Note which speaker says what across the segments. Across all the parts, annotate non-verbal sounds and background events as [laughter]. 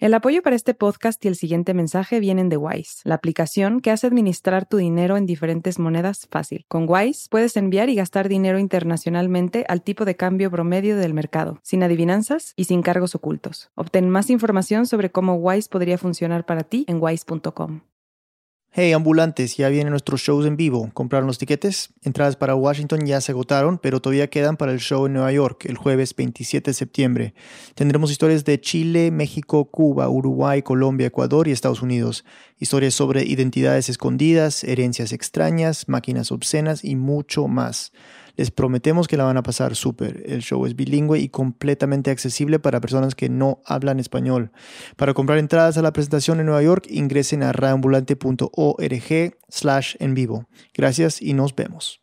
Speaker 1: El apoyo para este podcast y el siguiente mensaje vienen de Wise, la aplicación que hace administrar tu dinero en diferentes monedas fácil. Con Wise puedes enviar y gastar dinero internacionalmente al tipo de cambio promedio del mercado, sin adivinanzas y sin cargos ocultos. Obtén más información sobre cómo Wise podría funcionar para ti en wise.com.
Speaker 2: Hey ambulantes, ya vienen nuestros shows en vivo. ¿Compraron los tiquetes? Entradas para Washington ya se agotaron, pero todavía quedan para el show en Nueva York el jueves 27 de septiembre. Tendremos historias de Chile, México, Cuba, Uruguay, Colombia, Ecuador y Estados Unidos. Historias sobre identidades escondidas, herencias extrañas, máquinas obscenas y mucho más. Les prometemos que la van a pasar súper. El show es bilingüe y completamente accesible para personas que no hablan español. Para comprar entradas a la presentación en Nueva York, ingresen a radioambulante.org slash en vivo. Gracias y nos vemos.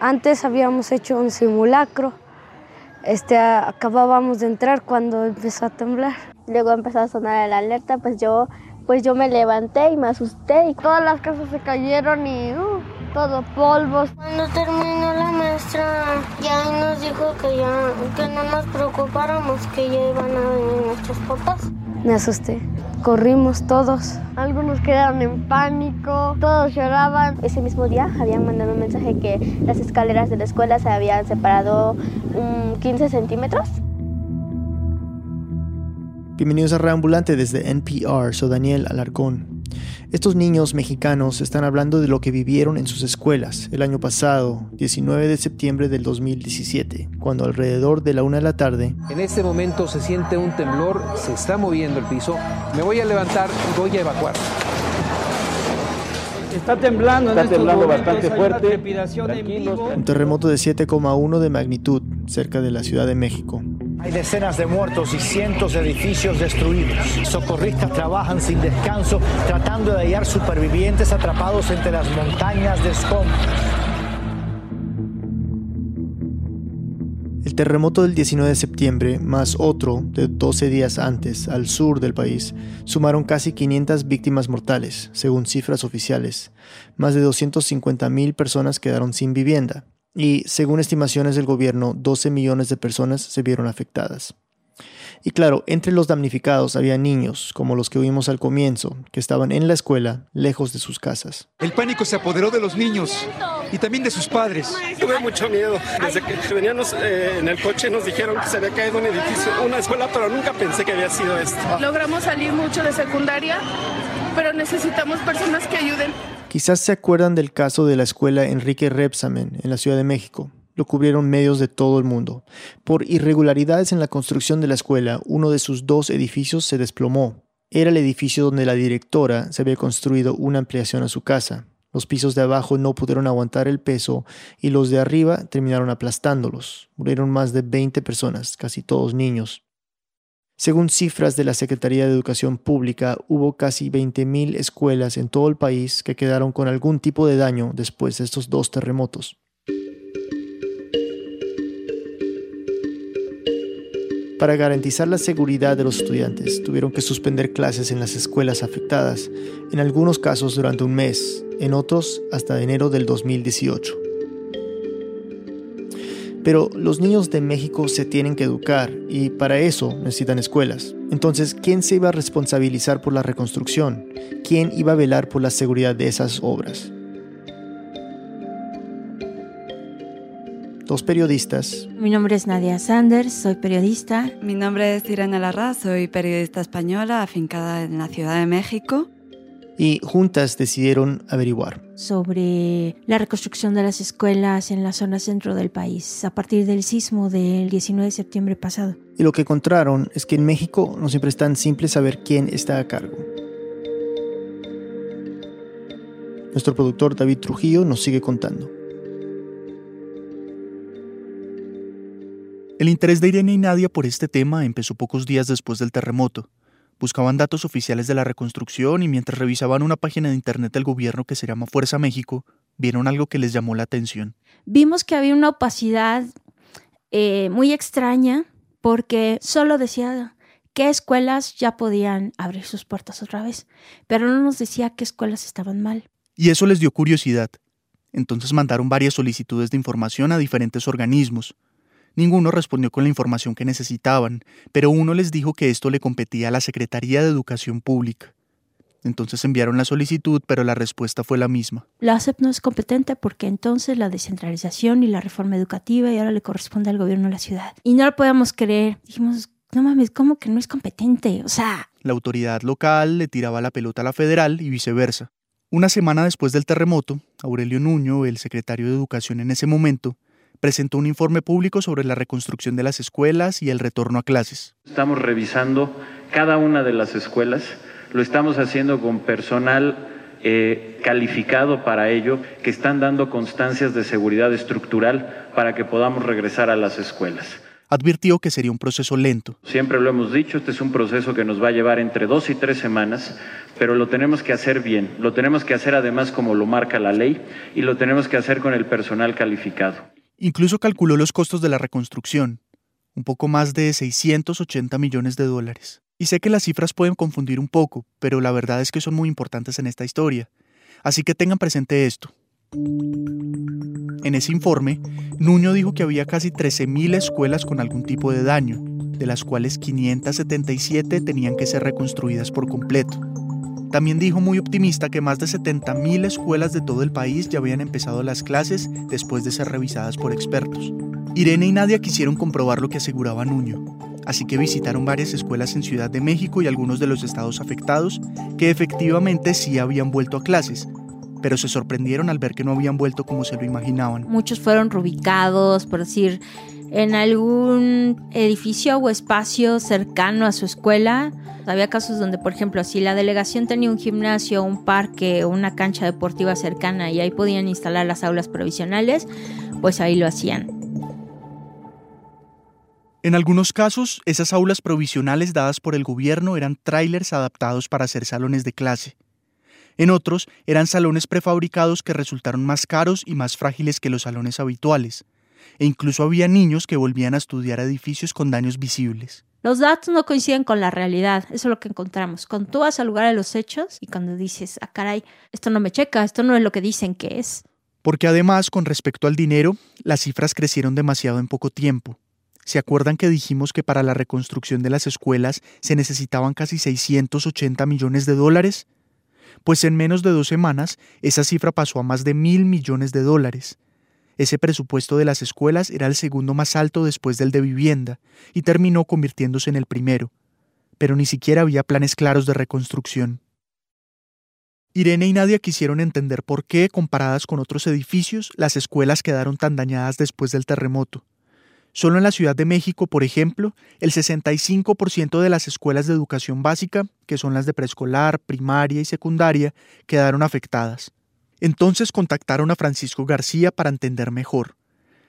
Speaker 3: Antes habíamos hecho un simulacro. Este, acabábamos de entrar cuando empezó a temblar.
Speaker 4: Luego empezó a sonar la alerta, pues yo, pues yo me levanté y me asusté y
Speaker 3: todas las casas se cayeron y... Uh, todo polvos.
Speaker 5: Cuando terminó la maestra, ya nos dijo que ya que no nos preocupáramos, que ya iban a venir nuestros papás.
Speaker 3: Me asusté. Corrimos todos. Algunos quedaron en pánico, todos lloraban.
Speaker 4: Ese mismo día habían mandado un mensaje que las escaleras de la escuela se habían separado 15 centímetros.
Speaker 2: Bienvenidos a Reambulante desde NPR, soy Daniel Alarcón. Estos niños mexicanos están hablando de lo que vivieron en sus escuelas el año pasado, 19 de septiembre del 2017, cuando alrededor de la una de la tarde...
Speaker 6: En este momento se siente un temblor, se está moviendo el piso, me voy a levantar y voy a evacuar.
Speaker 7: Está temblando,
Speaker 8: está temblando bastante fuerte.
Speaker 2: Un terremoto de 7,1 de magnitud cerca de la Ciudad de México.
Speaker 9: Hay decenas de muertos y cientos de edificios destruidos. Socorristas trabajan sin descanso tratando de hallar supervivientes atrapados entre las montañas de escombros.
Speaker 2: El terremoto del 19 de septiembre, más otro de 12 días antes, al sur del país, sumaron casi 500 víctimas mortales, según cifras oficiales. Más de 250.000 personas quedaron sin vivienda y, según estimaciones del gobierno, 12 millones de personas se vieron afectadas. Y claro, entre los damnificados había niños, como los que vimos al comienzo, que estaban en la escuela, lejos de sus casas.
Speaker 10: El pánico se apoderó de los niños y también de sus padres.
Speaker 11: Tuve mucho miedo. Desde que veníamos eh, en el coche nos dijeron que se había caído un edificio, una escuela, pero nunca pensé que había sido esto.
Speaker 12: Logramos salir mucho de secundaria, pero necesitamos personas que ayuden.
Speaker 2: Quizás se acuerdan del caso de la escuela Enrique Repsamen en la Ciudad de México. Lo cubrieron medios de todo el mundo. Por irregularidades en la construcción de la escuela, uno de sus dos edificios se desplomó. Era el edificio donde la directora se había construido una ampliación a su casa. Los pisos de abajo no pudieron aguantar el peso y los de arriba terminaron aplastándolos. Murieron más de 20 personas, casi todos niños. Según cifras de la Secretaría de Educación Pública, hubo casi 20.000 escuelas en todo el país que quedaron con algún tipo de daño después de estos dos terremotos. Para garantizar la seguridad de los estudiantes, tuvieron que suspender clases en las escuelas afectadas, en algunos casos durante un mes, en otros hasta enero del 2018. Pero los niños de México se tienen que educar y para eso necesitan escuelas. Entonces, ¿quién se iba a responsabilizar por la reconstrucción? ¿Quién iba a velar por la seguridad de esas obras? Dos periodistas.
Speaker 13: Mi nombre es Nadia Sanders, soy periodista.
Speaker 14: Mi nombre es Irene Larra, soy periodista española afincada en la Ciudad de México
Speaker 2: y juntas decidieron averiguar.
Speaker 13: Sobre la reconstrucción de las escuelas en la zona centro del país a partir del sismo del 19 de septiembre pasado.
Speaker 2: Y lo que encontraron es que en México no siempre es tan simple saber quién está a cargo. Nuestro productor David Trujillo nos sigue contando.
Speaker 15: El interés de Irene y Nadia por este tema empezó pocos días después del terremoto. Buscaban datos oficiales de la reconstrucción y mientras revisaban una página de internet del gobierno que se llama Fuerza México, vieron algo que les llamó la atención.
Speaker 13: Vimos que había una opacidad eh, muy extraña porque solo decía qué escuelas ya podían abrir sus puertas otra vez, pero no nos decía qué escuelas estaban mal.
Speaker 15: Y eso les dio curiosidad. Entonces mandaron varias solicitudes de información a diferentes organismos. Ninguno respondió con la información que necesitaban, pero uno les dijo que esto le competía a la Secretaría de Educación Pública. Entonces enviaron la solicitud, pero la respuesta fue la misma.
Speaker 13: La ASEP no es competente porque entonces la descentralización y la reforma educativa y ahora le corresponde al gobierno de la ciudad. Y no lo podíamos creer. Dijimos, no mames, ¿cómo que no es competente? O sea...
Speaker 15: La autoridad local le tiraba la pelota a la federal y viceversa. Una semana después del terremoto, Aurelio Nuño, el secretario de Educación en ese momento, presentó un informe público sobre la reconstrucción de las escuelas y el retorno a clases.
Speaker 7: Estamos revisando cada una de las escuelas, lo estamos haciendo con personal eh, calificado para ello, que están dando constancias de seguridad estructural para que podamos regresar a las escuelas.
Speaker 15: Advirtió que sería un proceso lento.
Speaker 7: Siempre lo hemos dicho, este es un proceso que nos va a llevar entre dos y tres semanas, pero lo tenemos que hacer bien, lo tenemos que hacer además como lo marca la ley y lo tenemos que hacer con el personal calificado.
Speaker 15: Incluso calculó los costos de la reconstrucción, un poco más de 680 millones de dólares. Y sé que las cifras pueden confundir un poco, pero la verdad es que son muy importantes en esta historia. Así que tengan presente esto. En ese informe, Nuño dijo que había casi 13.000 escuelas con algún tipo de daño, de las cuales 577 tenían que ser reconstruidas por completo. También dijo muy optimista que más de 70.000 escuelas de todo el país ya habían empezado las clases después de ser revisadas por expertos. Irene y Nadia quisieron comprobar lo que aseguraba Nuño, así que visitaron varias escuelas en Ciudad de México y algunos de los estados afectados que efectivamente sí habían vuelto a clases, pero se sorprendieron al ver que no habían vuelto como se lo imaginaban.
Speaker 13: Muchos fueron reubicados, por decir, en algún edificio o espacio cercano a su escuela. Había casos donde, por ejemplo, si la delegación tenía un gimnasio, un parque o una cancha deportiva cercana y ahí podían instalar las aulas provisionales, pues ahí lo hacían.
Speaker 15: En algunos casos, esas aulas provisionales dadas por el gobierno eran trailers adaptados para hacer salones de clase. En otros, eran salones prefabricados que resultaron más caros y más frágiles que los salones habituales e incluso había niños que volvían a estudiar edificios con daños visibles.
Speaker 13: Los datos no coinciden con la realidad, eso es lo que encontramos. Cuando tú vas al lugar de los hechos y cuando dices, ah, caray, esto no me checa, esto no es lo que dicen que es.
Speaker 15: Porque además, con respecto al dinero, las cifras crecieron demasiado en poco tiempo. ¿Se acuerdan que dijimos que para la reconstrucción de las escuelas se necesitaban casi 680 millones de dólares? Pues en menos de dos semanas, esa cifra pasó a más de mil millones de dólares. Ese presupuesto de las escuelas era el segundo más alto después del de vivienda y terminó convirtiéndose en el primero, pero ni siquiera había planes claros de reconstrucción. Irene y Nadia quisieron entender por qué, comparadas con otros edificios, las escuelas quedaron tan dañadas después del terremoto. Solo en la Ciudad de México, por ejemplo, el 65% de las escuelas de educación básica, que son las de preescolar, primaria y secundaria, quedaron afectadas. Entonces contactaron a Francisco García para entender mejor.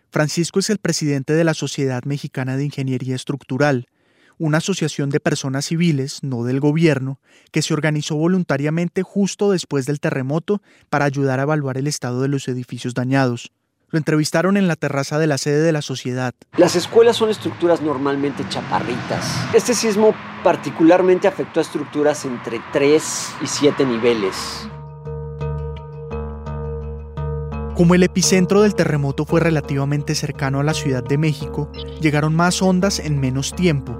Speaker 15: Francisco es el presidente de la Sociedad Mexicana de Ingeniería Estructural, una asociación de personas civiles, no del gobierno, que se organizó voluntariamente justo después del terremoto para ayudar a evaluar el estado de los edificios dañados. Lo entrevistaron en la terraza de la sede de la sociedad.
Speaker 16: Las escuelas son estructuras normalmente chaparritas. Este sismo particularmente afectó a estructuras entre 3 y 7 niveles.
Speaker 15: Como el epicentro del terremoto fue relativamente cercano a la Ciudad de México, llegaron más ondas en menos tiempo.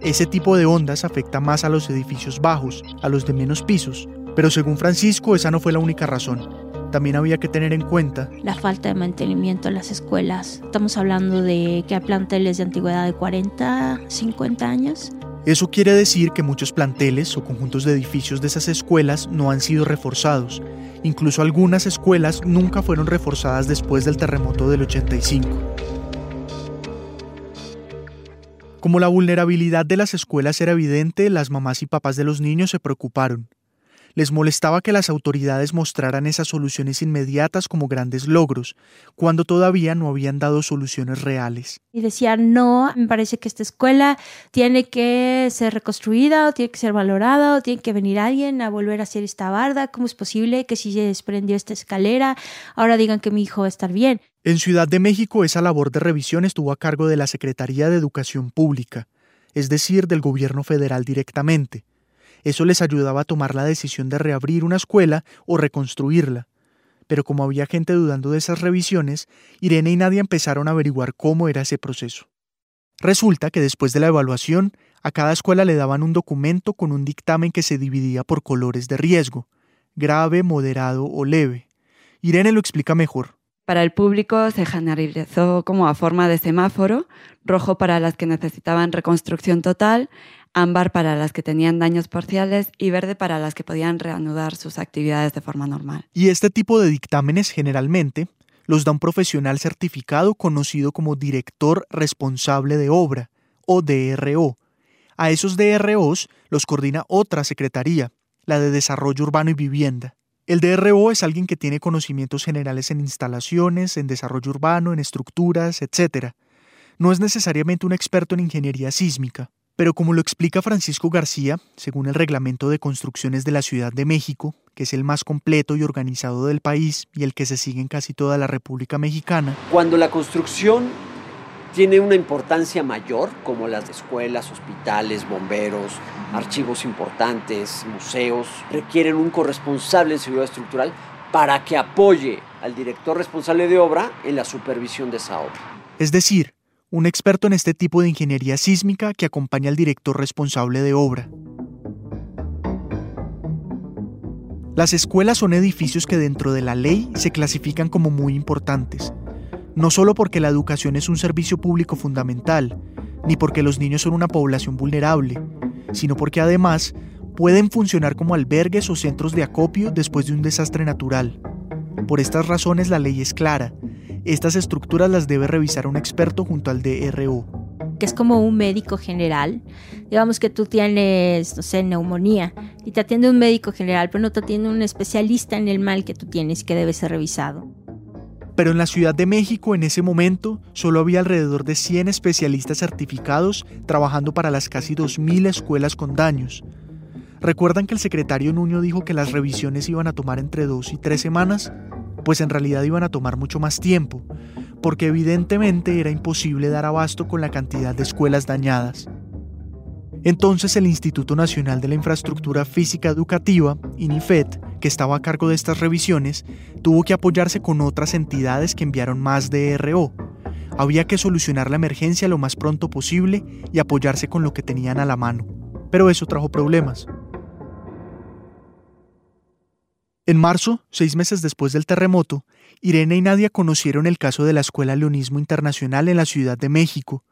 Speaker 15: Ese tipo de ondas afecta más a los edificios bajos, a los de menos pisos, pero según Francisco esa no fue la única razón. También había que tener en cuenta
Speaker 13: la falta de mantenimiento en las escuelas. Estamos hablando de que hay planteles de antigüedad de 40, 50 años
Speaker 15: eso quiere decir que muchos planteles o conjuntos de edificios de esas escuelas no han sido reforzados. Incluso algunas escuelas nunca fueron reforzadas después del terremoto del 85. Como la vulnerabilidad de las escuelas era evidente, las mamás y papás de los niños se preocuparon. Les molestaba que las autoridades mostraran esas soluciones inmediatas como grandes logros, cuando todavía no habían dado soluciones reales.
Speaker 13: Y decían, no, me parece que esta escuela tiene que ser reconstruida, o tiene que ser valorada, o tiene que venir alguien a volver a hacer esta barda. ¿Cómo es posible que si se desprendió esta escalera, ahora digan que mi hijo va a estar bien?
Speaker 15: En Ciudad de México esa labor de revisión estuvo a cargo de la Secretaría de Educación Pública, es decir, del gobierno federal directamente. Eso les ayudaba a tomar la decisión de reabrir una escuela o reconstruirla. Pero como había gente dudando de esas revisiones, Irene y Nadia empezaron a averiguar cómo era ese proceso. Resulta que después de la evaluación, a cada escuela le daban un documento con un dictamen que se dividía por colores de riesgo, grave, moderado o leve. Irene lo explica mejor.
Speaker 14: Para el público se generalizó como a forma de semáforo, rojo para las que necesitaban reconstrucción total, ámbar para las que tenían daños parciales y verde para las que podían reanudar sus actividades de forma normal.
Speaker 15: Y este tipo de dictámenes generalmente los da un profesional certificado conocido como director responsable de obra, o DRO. A esos DROs los coordina otra secretaría, la de Desarrollo Urbano y Vivienda. El DRO es alguien que tiene conocimientos generales en instalaciones, en desarrollo urbano, en estructuras, etc. No es necesariamente un experto en ingeniería sísmica, pero como lo explica Francisco García, según el reglamento de construcciones de la Ciudad de México, que es el más completo y organizado del país y el que se sigue en casi toda la República Mexicana.
Speaker 16: Cuando la construcción tiene una importancia mayor, como las de escuelas, hospitales, bomberos, archivos importantes, museos, requieren un corresponsable en seguridad estructural para que apoye al director responsable de obra en la supervisión de esa obra.
Speaker 15: Es decir, un experto en este tipo de ingeniería sísmica que acompaña al director responsable de obra. Las escuelas son edificios que dentro de la ley se clasifican como muy importantes, no solo porque la educación es un servicio público fundamental, ni porque los niños son una población vulnerable, sino porque además pueden funcionar como albergues o centros de acopio después de un desastre natural. Por estas razones la ley es clara. Estas estructuras las debe revisar un experto junto al DRO.
Speaker 13: Que es como un médico general digamos que tú tienes, no sé, neumonía y te atiende un médico general, pero no te atiende un especialista en el mal que tú tienes que debe ser revisado.
Speaker 15: Pero en la Ciudad de México en ese momento solo había alrededor de 100 especialistas certificados trabajando para las casi 2.000 escuelas con daños. ¿Recuerdan que el secretario Nuño dijo que las revisiones iban a tomar entre dos y tres semanas? Pues en realidad iban a tomar mucho más tiempo, porque evidentemente era imposible dar abasto con la cantidad de escuelas dañadas. Entonces el Instituto Nacional de la Infraestructura Física Educativa, INIFED, que estaba a cargo de estas revisiones, tuvo que apoyarse con otras entidades que enviaron más DRO. Había que solucionar la emergencia lo más pronto posible y apoyarse con lo que tenían a la mano. Pero eso trajo problemas. En marzo, seis meses después del terremoto, Irene y Nadia conocieron el caso de la Escuela Leonismo Internacional en la Ciudad de México,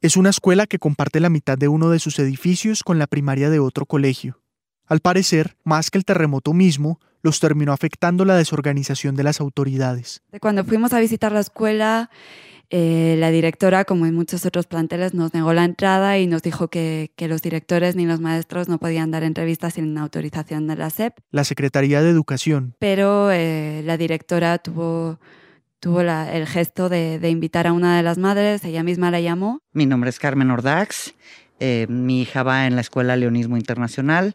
Speaker 15: es una escuela que comparte la mitad de uno de sus edificios con la primaria de otro colegio. Al parecer, más que el terremoto mismo, los terminó afectando la desorganización de las autoridades.
Speaker 14: Cuando fuimos a visitar la escuela, eh, la directora, como en muchos otros planteles, nos negó la entrada y nos dijo que, los directores ni los maestros no podían dar entrevistas sin autorización de la SEP.
Speaker 15: La Secretaría de Educación.
Speaker 14: Pero eh, la directora tuvo tuvo el gesto de, invitar a una de las madres, ella misma la llamó.
Speaker 17: Mi nombre es Carmen Ordax, eh, mi hija va en la Escuela Leonismo Internacional,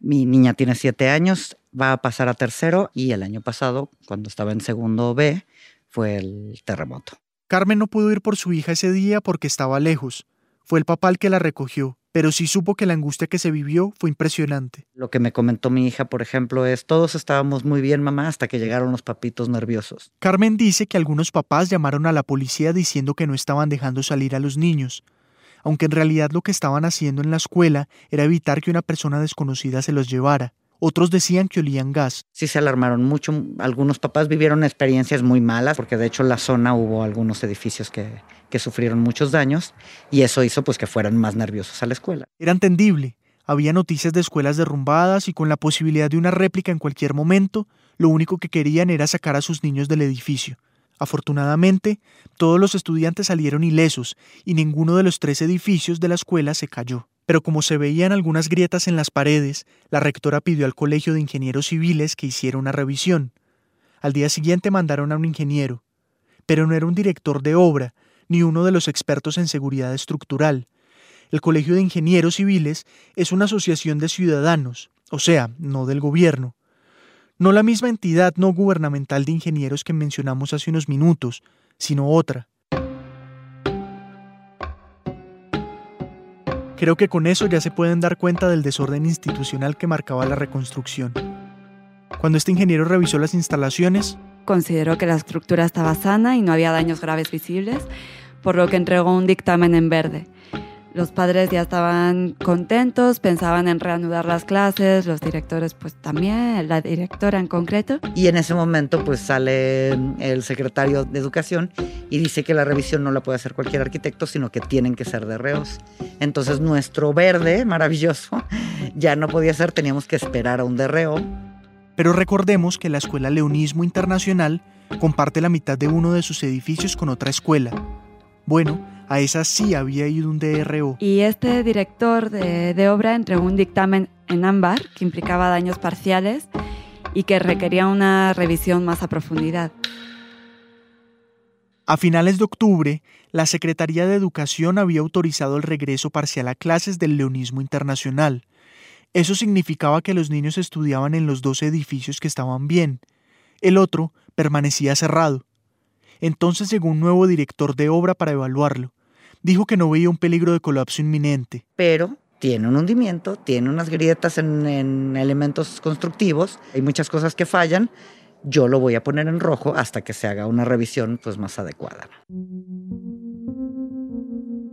Speaker 17: mi niña tiene siete años, va a pasar a tercero y el año pasado, cuando estaba en segundo B, fue el terremoto.
Speaker 15: Carmen no pudo ir por su hija ese día porque estaba lejos. Fue el papá el que la recogió pero sí supo que la angustia que se vivió fue impresionante.
Speaker 17: Lo que me comentó mi hija, por ejemplo, es, todos estábamos muy bien, mamá, hasta que llegaron los papitos nerviosos.
Speaker 15: Carmen dice que algunos papás llamaron a la policía diciendo que no estaban dejando salir a los niños, aunque en realidad lo que estaban haciendo en la escuela era evitar que una persona desconocida se los llevara. Otros decían que olían gas.
Speaker 17: Sí se alarmaron mucho. Algunos papás vivieron experiencias muy malas, porque de hecho en la zona hubo algunos edificios que, que sufrieron muchos daños y eso hizo pues que fueran más nerviosos a la escuela.
Speaker 15: Era entendible. Había noticias de escuelas derrumbadas y con la posibilidad de una réplica en cualquier momento, lo único que querían era sacar a sus niños del edificio. Afortunadamente, todos los estudiantes salieron ilesos y ninguno de los tres edificios de la escuela se cayó pero como se veían algunas grietas en las paredes, la rectora pidió al Colegio de Ingenieros Civiles que hiciera una revisión. Al día siguiente mandaron a un ingeniero, pero no era un director de obra, ni uno de los expertos en seguridad estructural. El Colegio de Ingenieros Civiles es una asociación de ciudadanos, o sea, no del gobierno. No la misma entidad no gubernamental de ingenieros que mencionamos hace unos minutos, sino otra. Creo que con eso ya se pueden dar cuenta del desorden institucional que marcaba la reconstrucción. Cuando este ingeniero revisó las instalaciones,
Speaker 14: consideró que la estructura estaba sana y no había daños graves visibles, por lo que entregó un dictamen en verde. Los padres ya estaban contentos, pensaban en reanudar las clases, los directores pues también, la directora en concreto.
Speaker 17: Y en ese momento pues sale el secretario de Educación y dice que la revisión no la puede hacer cualquier arquitecto, sino que tienen que ser de reos. Entonces nuestro verde, maravilloso, ya no podía ser, teníamos que esperar a un derreo.
Speaker 15: Pero recordemos que la Escuela Leonismo Internacional comparte la mitad de uno de sus edificios con otra escuela. Bueno, a esa sí había ido un DRO.
Speaker 14: Y este director de, obra entregó un dictamen en ámbar que implicaba daños parciales y que requería una revisión más a profundidad.
Speaker 15: A finales de octubre, la Secretaría de Educación había autorizado el regreso parcial a clases del leonismo internacional. Eso significaba que los niños estudiaban en los dos edificios que estaban bien. El otro permanecía cerrado. Entonces llegó un nuevo director de obra para evaluarlo dijo que no veía un peligro de colapso inminente.
Speaker 17: Pero tiene un hundimiento, tiene unas grietas en, elementos constructivos, hay muchas cosas que fallan. Yo lo voy a poner en rojo hasta que se haga una revisión pues, más adecuada.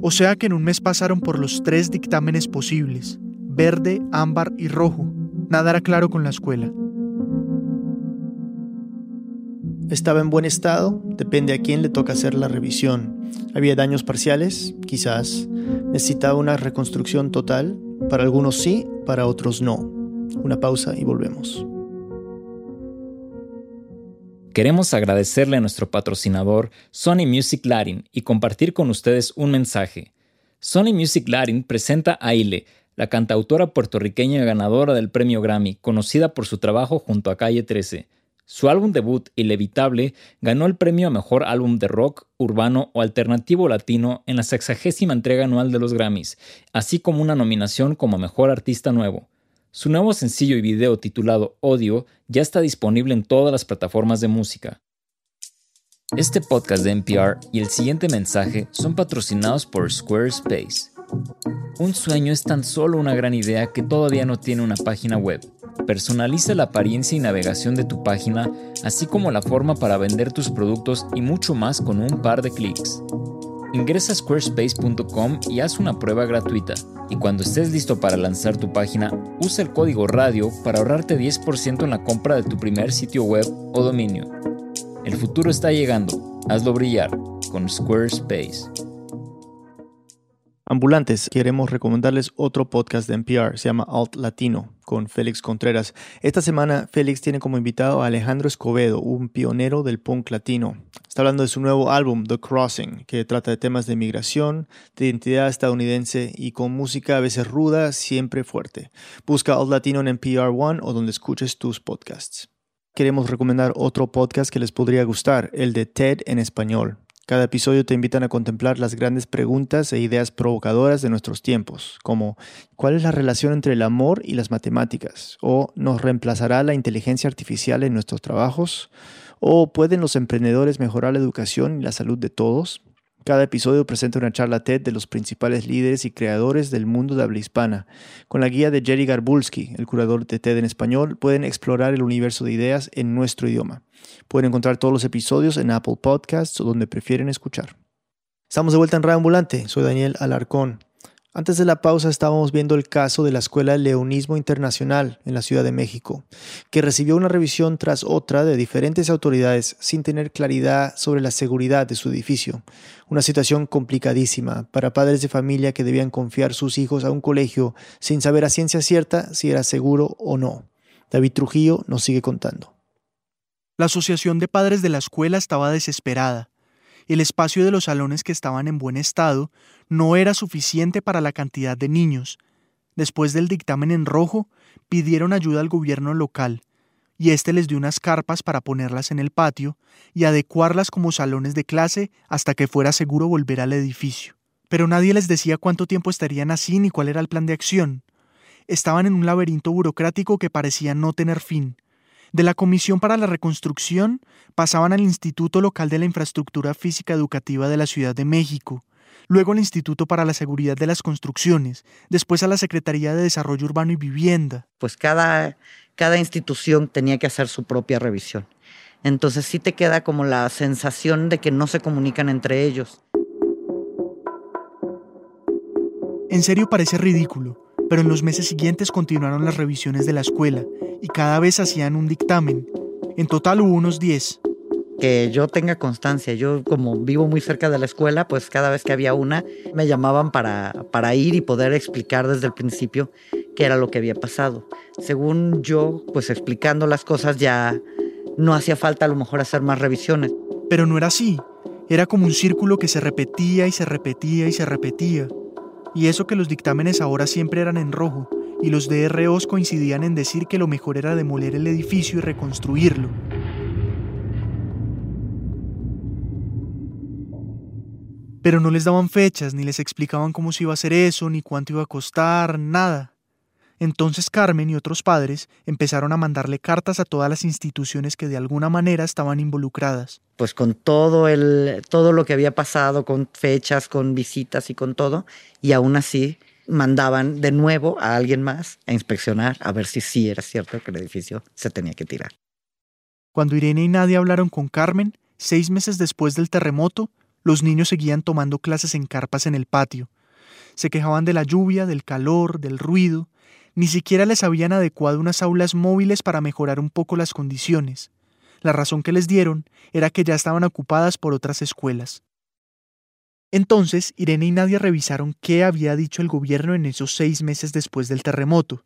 Speaker 15: O sea que en un mes pasaron por los tres dictámenes posibles, verde, ámbar y rojo. Nada era claro con la escuela.
Speaker 2: Estaba en buen estado, depende a quién le toca hacer la revisión. Había daños parciales, quizás. Necesitaba una reconstrucción total. Para algunos sí, para otros no. Una pausa y volvemos.
Speaker 18: Queremos agradecerle a nuestro patrocinador Sony Music Latin y compartir con ustedes un mensaje. Sony Music Latin presenta a Ile, la cantautora puertorriqueña ganadora del premio Grammy, conocida por su trabajo junto a Calle 13. Su álbum debut, Inevitable, ganó el premio a Mejor Álbum de Rock, Urbano o Alternativo Latino en la sexagésima entrega anual de los Grammys, así como una nominación como Mejor Artista Nuevo. Su nuevo sencillo y video titulado Odio ya está disponible en todas las plataformas de música. Este podcast de NPR y el siguiente mensaje son patrocinados por Squarespace. Un sueño es tan solo una gran idea que todavía no tiene una página web. Personaliza la apariencia y navegación de tu página, así como la forma para vender tus productos y mucho más con un par de clics. Ingresa a squarespace.com y haz una prueba gratuita. Y cuando estés listo para lanzar tu página, usa el código radio para ahorrarte 10% en la compra de tu primer sitio web o dominio. El futuro está llegando. Hazlo brillar con Squarespace.
Speaker 2: Ambulantes, queremos recomendarles otro podcast de NPR, se llama Alt Latino, con Félix Contreras. Esta semana Félix tiene como invitado a Alejandro Escobedo, un pionero del punk latino. Está hablando de su nuevo álbum, The Crossing, que trata de temas de migración, de identidad estadounidense y con música a veces ruda, siempre fuerte. Busca Alt Latino en NPR One o donde escuches tus podcasts. Queremos recomendar otro podcast que les podría gustar, el de TED en español. Cada episodio te invitan a contemplar las grandes preguntas e ideas provocadoras de nuestros tiempos, como ¿cuál es la relación entre el amor y las matemáticas? ¿O nos reemplazará la inteligencia artificial en nuestros trabajos? ¿O pueden los emprendedores mejorar la educación y la salud de todos? Cada episodio presenta una charla TED de los principales líderes y creadores del mundo de habla hispana. Con la guía de Jerry Garbulski, el curador de TED en español, pueden explorar el universo de ideas en nuestro idioma. Pueden encontrar todos los episodios en Apple Podcasts o donde prefieren escuchar. Estamos de vuelta en Radio Ambulante. Soy Daniel Alarcón. Antes de la pausa estábamos viendo el caso de la Escuela Leonismo Internacional en la Ciudad de México, que recibió una revisión tras otra de diferentes autoridades sin tener claridad sobre la seguridad de su edificio. Una situación complicadísima para padres de familia que debían confiar sus hijos a un colegio sin saber a ciencia cierta si era seguro o no. David Trujillo nos sigue contando.
Speaker 15: La Asociación de Padres de la Escuela estaba desesperada el espacio de los salones que estaban en buen estado no era suficiente para la cantidad de niños. Después del dictamen en rojo, pidieron ayuda al gobierno local, y éste les dio unas carpas para ponerlas en el patio y adecuarlas como salones de clase hasta que fuera seguro volver al edificio. Pero nadie les decía cuánto tiempo estarían así ni cuál era el plan de acción. Estaban en un laberinto burocrático que parecía no tener fin. De la Comisión para la Reconstrucción pasaban al Instituto Local de la Infraestructura Física Educativa de la Ciudad de México, luego al Instituto para la Seguridad de las Construcciones, después a la Secretaría de Desarrollo Urbano y Vivienda.
Speaker 17: Pues cada, cada institución tenía que hacer su propia revisión. Entonces sí te queda como la sensación de que no se comunican entre ellos.
Speaker 15: En serio parece ridículo, pero en los meses siguientes continuaron las revisiones de la escuela y cada vez hacían un dictamen. En total hubo unos 10.
Speaker 17: Que yo tenga constancia, yo como vivo muy cerca de la escuela, pues cada vez que había una me llamaban para, para ir y poder explicar desde el principio qué era lo que había pasado. Según yo, pues explicando las cosas ya no hacía falta a lo mejor hacer más revisiones.
Speaker 15: Pero no era así, era como un círculo que se repetía y se repetía y se repetía. Y eso que los dictámenes ahora siempre eran en rojo, y los DROs coincidían en decir que lo mejor era demoler el edificio y reconstruirlo. Pero no les daban fechas, ni les explicaban cómo se iba a hacer eso, ni cuánto iba a costar, nada. Entonces Carmen y otros padres empezaron a mandarle cartas a todas las instituciones que de alguna manera estaban involucradas.
Speaker 17: Pues con todo el todo lo que había pasado, con fechas, con visitas y con todo, y aún así mandaban de nuevo a alguien más a inspeccionar a ver si sí era cierto que el edificio se tenía que tirar.
Speaker 15: Cuando Irene y Nadia hablaron con Carmen, seis meses después del terremoto, los niños seguían tomando clases en carpas en el patio. Se quejaban de la lluvia, del calor, del ruido, ni siquiera les habían adecuado unas aulas móviles para mejorar un poco las condiciones. La razón que les dieron era que ya estaban ocupadas por otras escuelas. Entonces, Irene y Nadia revisaron qué había dicho el gobierno en esos seis meses después del terremoto.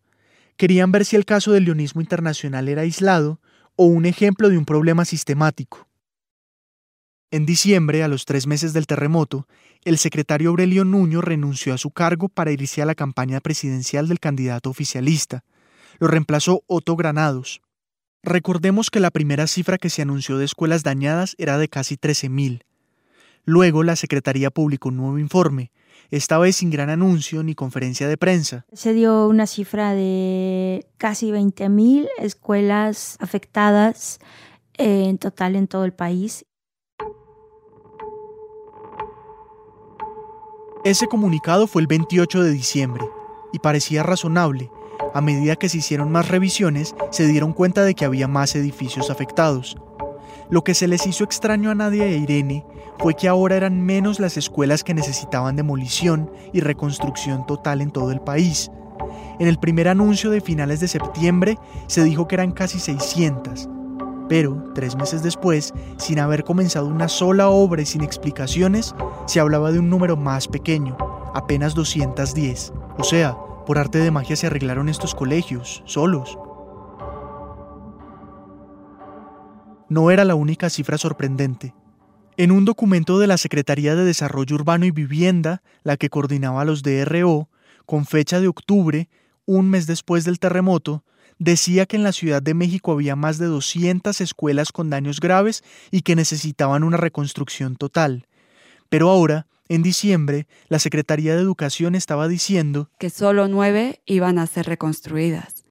Speaker 15: Querían ver si el caso del leonismo internacional era aislado o un ejemplo de un problema sistemático. En diciembre, a los tres meses del terremoto, el secretario Aurelio Nuño renunció a su cargo para irse a la campaña presidencial del candidato oficialista. Lo reemplazó Otto Granados. Recordemos que la primera cifra que se anunció de escuelas dañadas era de casi 13.000. Luego la Secretaría publicó un nuevo informe, esta vez sin gran anuncio ni conferencia de prensa.
Speaker 13: Se dio una cifra de casi 20.000 escuelas afectadas eh, en total en todo el país
Speaker 15: Ese comunicado fue el 28 de diciembre y parecía razonable. A medida que se hicieron más revisiones, se dieron cuenta de que había más edificios afectados. Lo que se les hizo extraño a Nadia e Irene fue que ahora eran menos las escuelas que necesitaban demolición y reconstrucción total en todo el país. En el primer anuncio de finales de septiembre se dijo que eran casi 600, pero, tres meses después, sin haber comenzado una sola obra y sin explicaciones, se hablaba de un número más pequeño, apenas 210. O sea, por arte de magia se arreglaron estos colegios, solos. No era la única cifra sorprendente. En un documento de la Secretaría de Desarrollo Urbano y Vivienda, la que coordinaba los DRO, con fecha de octubre, un mes después del terremoto, decía que en la Ciudad de México había más de 200 escuelas con daños graves y que necesitaban una reconstrucción total. Pero ahora, en diciembre, la Secretaría de Educación estaba diciendo
Speaker 14: que solo nueve iban a ser reconstruidas.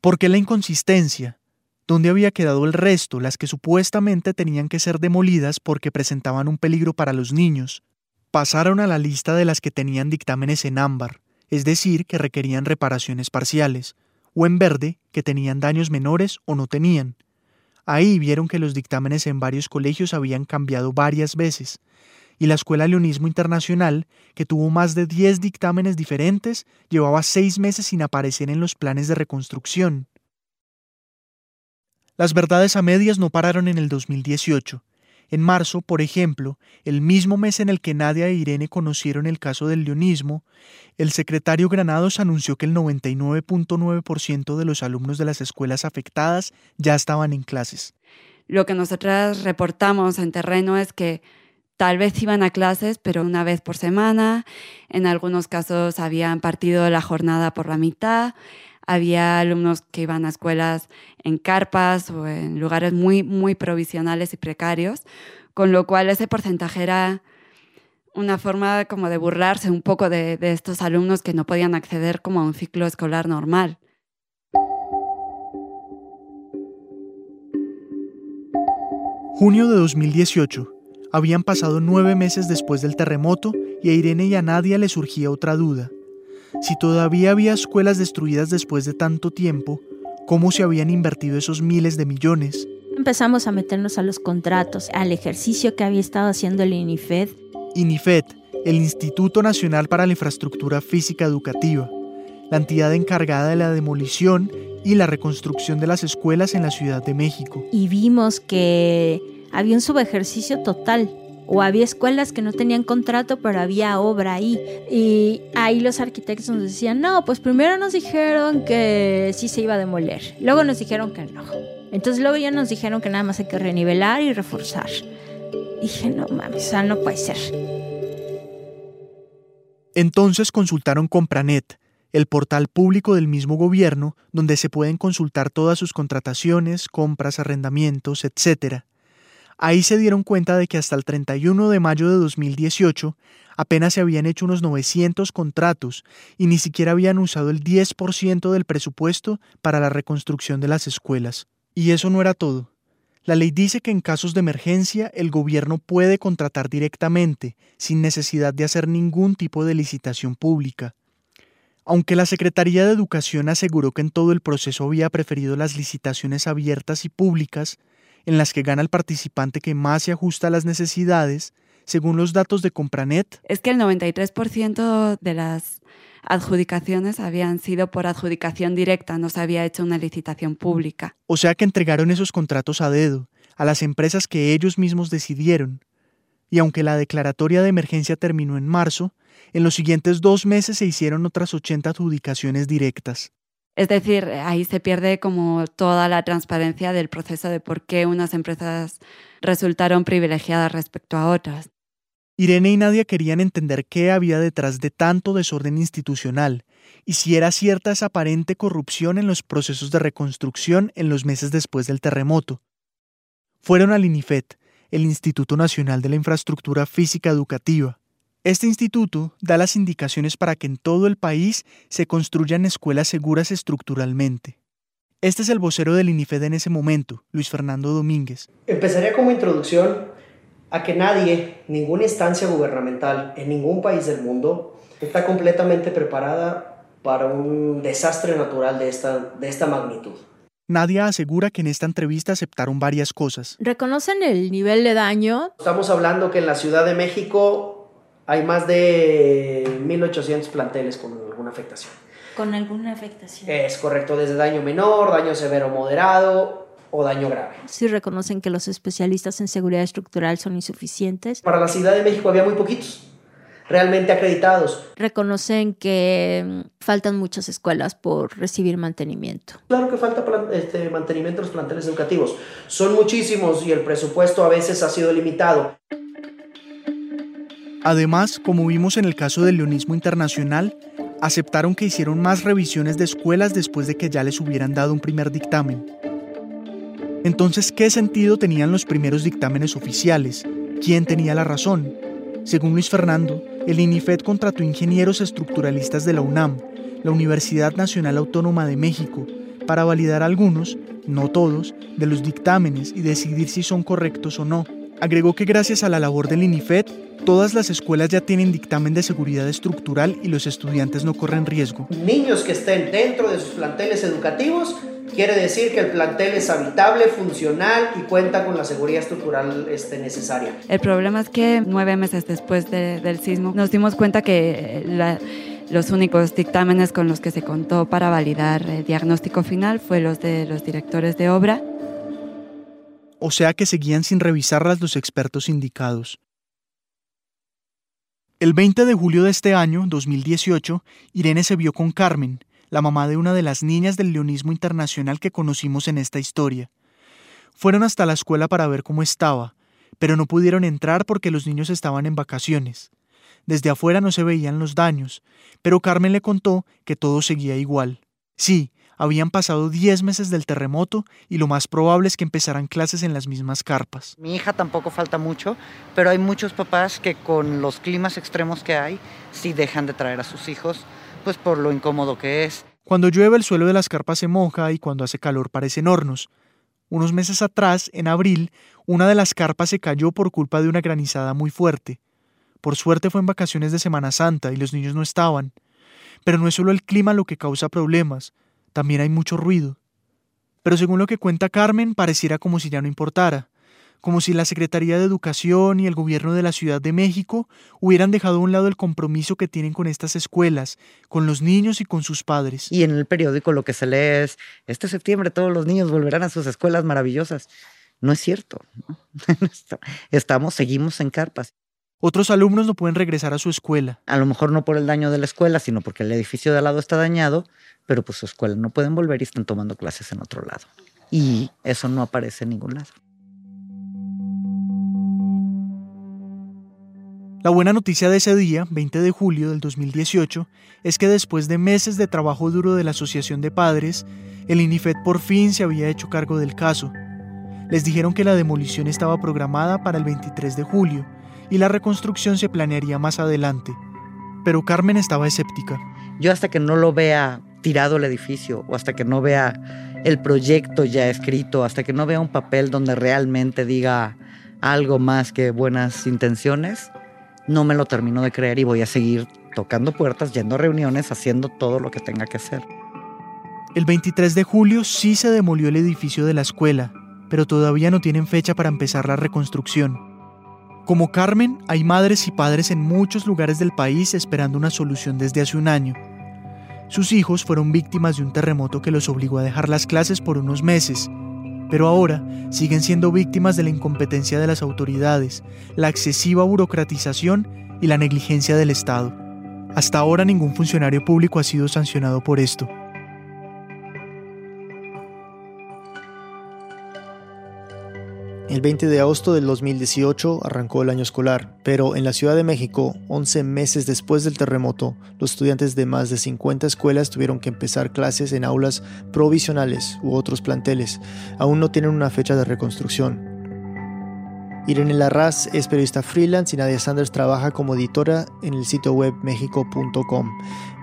Speaker 15: ¿Por qué la inconsistencia? ¿Dónde había quedado el resto, las que supuestamente tenían que ser demolidas porque presentaban un peligro para los niños? Pasaron a la lista de las que tenían dictámenes en ámbar, es decir, que requerían reparaciones parciales o en verde que tenían daños menores o no tenían. Ahí vieron que los dictámenes en varios colegios habían cambiado varias veces, y la Escuela Leonismo Internacional, que tuvo más de 10 dictámenes diferentes, llevaba seis meses sin aparecer en los planes de reconstrucción. Las verdades a medias no pararon en el 2018, en marzo, por ejemplo, el mismo mes en el que Nadia e Irene conocieron el caso del leonismo, el secretario Granados anunció que el 99.9% de los alumnos de las escuelas afectadas ya estaban en clases.
Speaker 14: Lo que nosotras reportamos en terreno es que tal vez iban a clases, pero una vez por semana. En algunos casos habían partido la jornada por la mitad. Había alumnos que iban a escuelas en carpas o en lugares muy, muy provisionales y precarios, con lo cual ese porcentaje era una forma como de burlarse un poco de, de estos alumnos que no podían acceder como a un ciclo escolar normal.
Speaker 15: Junio de 2018. Habían pasado nueve meses después del terremoto y a Irene y a Nadia le surgía otra duda. Si todavía había escuelas destruidas después de tanto tiempo, cómo se habían invertido esos miles de millones.
Speaker 13: Empezamos a meternos a los contratos, al ejercicio que había estado haciendo el INIFED.
Speaker 15: INIFED, el Instituto Nacional para la Infraestructura Física Educativa, la entidad encargada de la demolición y la reconstrucción de las escuelas en la Ciudad de México.
Speaker 13: Y vimos que había un subejercicio total o había escuelas que no tenían contrato, pero había obra ahí. Y ahí los arquitectos nos decían, no, pues primero nos dijeron que sí se iba a demoler, luego nos dijeron que no. Entonces luego ya nos dijeron que nada más hay que renivelar y reforzar. dije, no mames, o sea, no puede ser.
Speaker 15: Entonces consultaron Compranet, el portal público del mismo gobierno donde se pueden consultar todas sus contrataciones, compras, arrendamientos, etc. Ahí se dieron cuenta de que hasta el 31 de mayo de 2018 apenas se habían hecho unos 900 contratos y ni siquiera habían usado el 10% del presupuesto para la reconstrucción de las escuelas. Y eso no era todo. La ley dice que en casos de emergencia el gobierno puede contratar directamente, sin necesidad de hacer ningún tipo de licitación pública. Aunque la Secretaría de Educación aseguró que en todo el proceso había preferido las licitaciones abiertas y públicas, en las que gana el participante que más se ajusta a las necesidades, según los datos de Compranet.
Speaker 14: Es que el 93% de las adjudicaciones habían sido por adjudicación directa, no se había hecho una licitación pública.
Speaker 15: O sea que entregaron esos contratos a dedo, a las empresas que ellos mismos decidieron. Y aunque la declaratoria de emergencia terminó en marzo, en los siguientes dos meses se hicieron otras 80 adjudicaciones directas.
Speaker 14: Es decir, ahí se pierde como toda la transparencia del proceso de por qué unas empresas resultaron privilegiadas respecto a otras.
Speaker 15: Irene y Nadia querían entender qué había detrás de tanto desorden institucional y si era cierta esa aparente corrupción en los procesos de reconstrucción en los meses después del terremoto. Fueron al INIFET, el Instituto Nacional de la Infraestructura Física Educativa, este instituto da las indicaciones para que en todo el país se construyan escuelas seguras estructuralmente. Este es el vocero del INIFED en ese momento, Luis Fernando Domínguez.
Speaker 19: Empezaría como introducción a que nadie, ninguna instancia gubernamental en ningún país del mundo está completamente preparada para un desastre natural de esta, de esta magnitud.
Speaker 15: Nadia asegura que en esta entrevista aceptaron varias cosas.
Speaker 13: ¿Reconocen el nivel de daño?
Speaker 19: Estamos hablando que en la Ciudad de México hay más de 1.800 planteles con alguna afectación.
Speaker 13: Con alguna afectación.
Speaker 19: Es correcto, desde daño menor, daño severo moderado o daño grave.
Speaker 13: Sí reconocen que los especialistas en seguridad estructural son insuficientes.
Speaker 19: Para la Ciudad de México había muy poquitos realmente acreditados.
Speaker 13: Reconocen que mm, faltan muchas escuelas por recibir mantenimiento.
Speaker 19: Claro que falta este, mantenimiento de los planteles educativos. Son muchísimos y el presupuesto a veces ha sido limitado.
Speaker 15: Además, como vimos en el caso del leonismo internacional, aceptaron que hicieron más revisiones de escuelas después de que ya les hubieran dado un primer dictamen. Entonces, ¿qué sentido tenían los primeros dictámenes oficiales? ¿Quién tenía la razón? Según Luis Fernando, el INIFED contrató ingenieros estructuralistas de la UNAM, la Universidad Nacional Autónoma de México, para validar algunos, no todos, de los dictámenes y decidir si son correctos o no. Agregó que gracias a la labor del INIFED, Todas las escuelas ya tienen dictamen de seguridad estructural y los estudiantes no corren riesgo.
Speaker 19: Niños que estén dentro de sus planteles educativos quiere decir que el plantel es habitable, funcional y cuenta con la seguridad estructural este, necesaria.
Speaker 14: El problema es que nueve meses después del sismo nos dimos cuenta que los únicos dictámenes con los que se contó para validar el diagnóstico final fue los de los directores de obra.
Speaker 15: O sea que seguían sin revisarlas los expertos indicados. El 20 de julio de este año, 2018, Irene se vio con Carmen, la mamá de una de las niñas del leonismo internacional que conocimos en esta historia. Fueron hasta la escuela para ver cómo estaba, pero no pudieron entrar porque los niños estaban en vacaciones. Desde afuera no se veían los daños, pero Carmen le contó que todo seguía igual. Sí, habían pasado 10 meses del terremoto y lo más probable es que empezaran clases en las mismas carpas.
Speaker 17: Mi hija tampoco falta mucho, pero hay muchos papás que con los climas extremos que hay, sí dejan de traer a sus hijos, pues por lo incómodo que es.
Speaker 15: Cuando llueve el suelo de las carpas se moja y cuando hace calor parecen hornos. Unos meses atrás, en abril, una de las carpas se cayó por culpa de una granizada muy fuerte. Por suerte fue en vacaciones de Semana Santa y los niños no estaban. Pero no es solo el clima lo que causa problemas, también hay mucho ruido. Pero según lo que cuenta Carmen, pareciera como si ya no importara, como si la Secretaría de Educación y el gobierno de la Ciudad de México hubieran dejado a un lado el compromiso que tienen con estas escuelas, con los niños y con sus padres.
Speaker 17: Y en el periódico lo que se lee es, este septiembre todos los niños volverán a sus escuelas maravillosas. No es cierto. [laughs] Estamos, seguimos en carpas.
Speaker 15: Otros alumnos no pueden regresar a su escuela.
Speaker 17: A lo mejor no por el daño de la escuela, sino porque el edificio de al lado está dañado, pero pues su escuela no pueden volver y están tomando clases en otro lado. Y eso no aparece en ningún lado.
Speaker 15: La buena noticia de ese día, 20 de julio del 2018, es que después de meses de trabajo duro de la Asociación de Padres, el INIFED por fin se había hecho cargo del caso. Les dijeron que la demolición estaba programada para el 23 de julio y la reconstrucción se planearía más adelante. Pero Carmen estaba escéptica.
Speaker 17: Yo hasta que no lo vea tirado el edificio o hasta que no vea el proyecto ya escrito, hasta que no vea un papel donde realmente diga algo más que buenas intenciones, no me lo termino de creer y voy a seguir tocando puertas, yendo a reuniones, haciendo todo lo que tenga que hacer.
Speaker 15: El 23 de julio sí se demolió el edificio de la escuela, pero todavía no tienen fecha para empezar la reconstrucción. Como Carmen, hay madres y padres en muchos lugares del país esperando una solución desde hace un año. Sus hijos fueron víctimas de un terremoto que los obligó a dejar las clases por unos meses, pero ahora siguen siendo víctimas de la incompetencia de las autoridades, la excesiva burocratización y la negligencia del Estado. Hasta ahora ningún funcionario público ha sido sancionado por esto.
Speaker 2: El 20 de agosto del 2018 arrancó el año escolar, pero en la Ciudad de México, 11 meses después del terremoto, los estudiantes de más de 50 escuelas tuvieron que empezar clases en aulas provisionales u otros planteles. Aún no tienen una fecha de reconstrucción. Irene Larraz es periodista freelance y Nadia Sanders trabaja como editora en el sitio web mexico.com.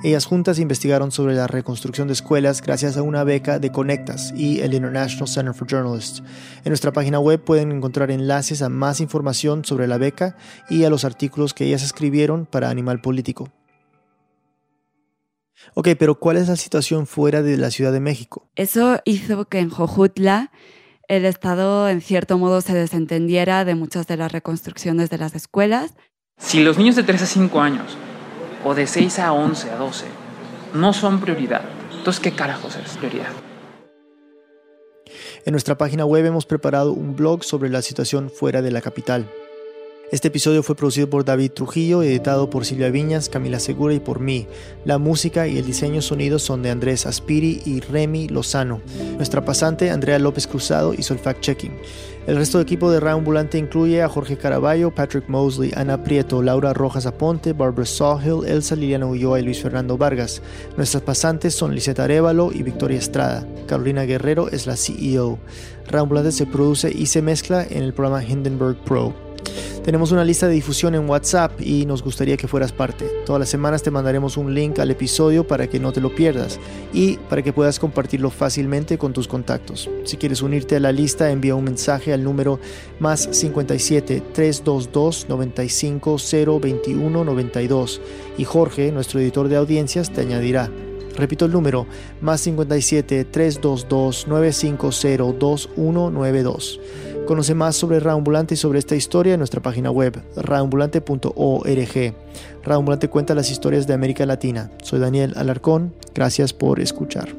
Speaker 2: Ellas juntas investigaron sobre la reconstrucción de escuelas gracias a una beca de Conectas y el International Center for Journalists. En nuestra página web pueden encontrar enlaces a más información sobre la beca y a los artículos que ellas escribieron para Animal Político. Ok, pero ¿cuál es la situación fuera de la Ciudad de México?
Speaker 14: Eso hizo que en Jojutla el Estado en cierto modo se desentendiera de muchas de las reconstrucciones de las escuelas.
Speaker 20: Si los niños de 3 a 5 años o de 6 a 11, a 12, no son prioridad, entonces ¿qué carajos es prioridad?
Speaker 2: En nuestra página web hemos preparado un blog sobre la situación fuera de la capital. Este episodio fue producido por David Trujillo, editado por Silvia Viñas, Camila Segura y por mí. La música y el diseño sonido son de Andrés Aspiri y Remy Lozano. Nuestra pasante, Andrea López Cruzado, hizo el fact-checking. El resto del equipo de Ambulante incluye a Jorge Caraballo, Patrick Mosley, Ana Prieto, Laura Rojas Aponte, Barbara Sawhill, Elsa Liliana Ulloa y Luis Fernando Vargas. Nuestras pasantes son Liseta Arevalo y Victoria Estrada. Carolina Guerrero es la CEO. Ambulante se produce y se mezcla en el programa Hindenburg Pro. Tenemos una lista de difusión en WhatsApp y nos gustaría que fueras parte. Todas las semanas te mandaremos un link al episodio para que no te lo pierdas y para que puedas compartirlo fácilmente con tus contactos. Si quieres unirte a la lista, envía un mensaje al número más 57 322 95 021 92 y Jorge, nuestro editor de audiencias, te añadirá. Repito el número, más 57 322 950 2192. Conoce más sobre Raambulante y sobre esta historia en nuestra página web, raambulante.org. Raambulante cuenta las historias de América Latina. Soy Daniel Alarcón. Gracias por escuchar.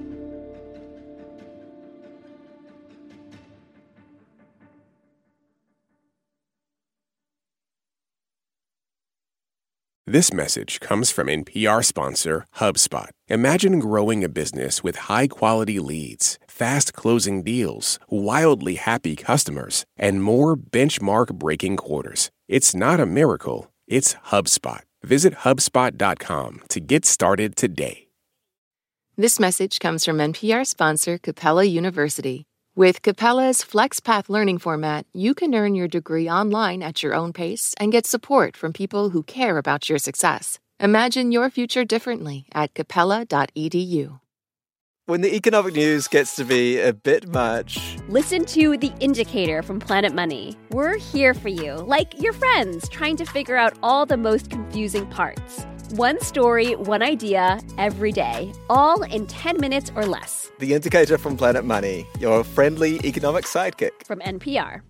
Speaker 21: This message comes from NPR sponsor HubSpot. Imagine growing a business with high quality leads, fast closing deals, wildly happy customers, and more benchmark breaking quarters. It's not a miracle, it's HubSpot. Visit HubSpot.com to get started today.
Speaker 22: This message comes from NPR sponsor Capella University. With Capella's FlexPath learning format, you can earn your degree online at your own pace and get support from people who care about your success. Imagine your future differently at capella.edu.
Speaker 23: When the economic news gets to be a bit much,
Speaker 24: listen to The Indicator from Planet Money. We're here for you, like your friends, trying to figure out all the most confusing parts One story, one idea, every day, all in 10 minutes or less.
Speaker 23: The Indicator from Planet Money, your friendly economic sidekick.
Speaker 24: From NPR.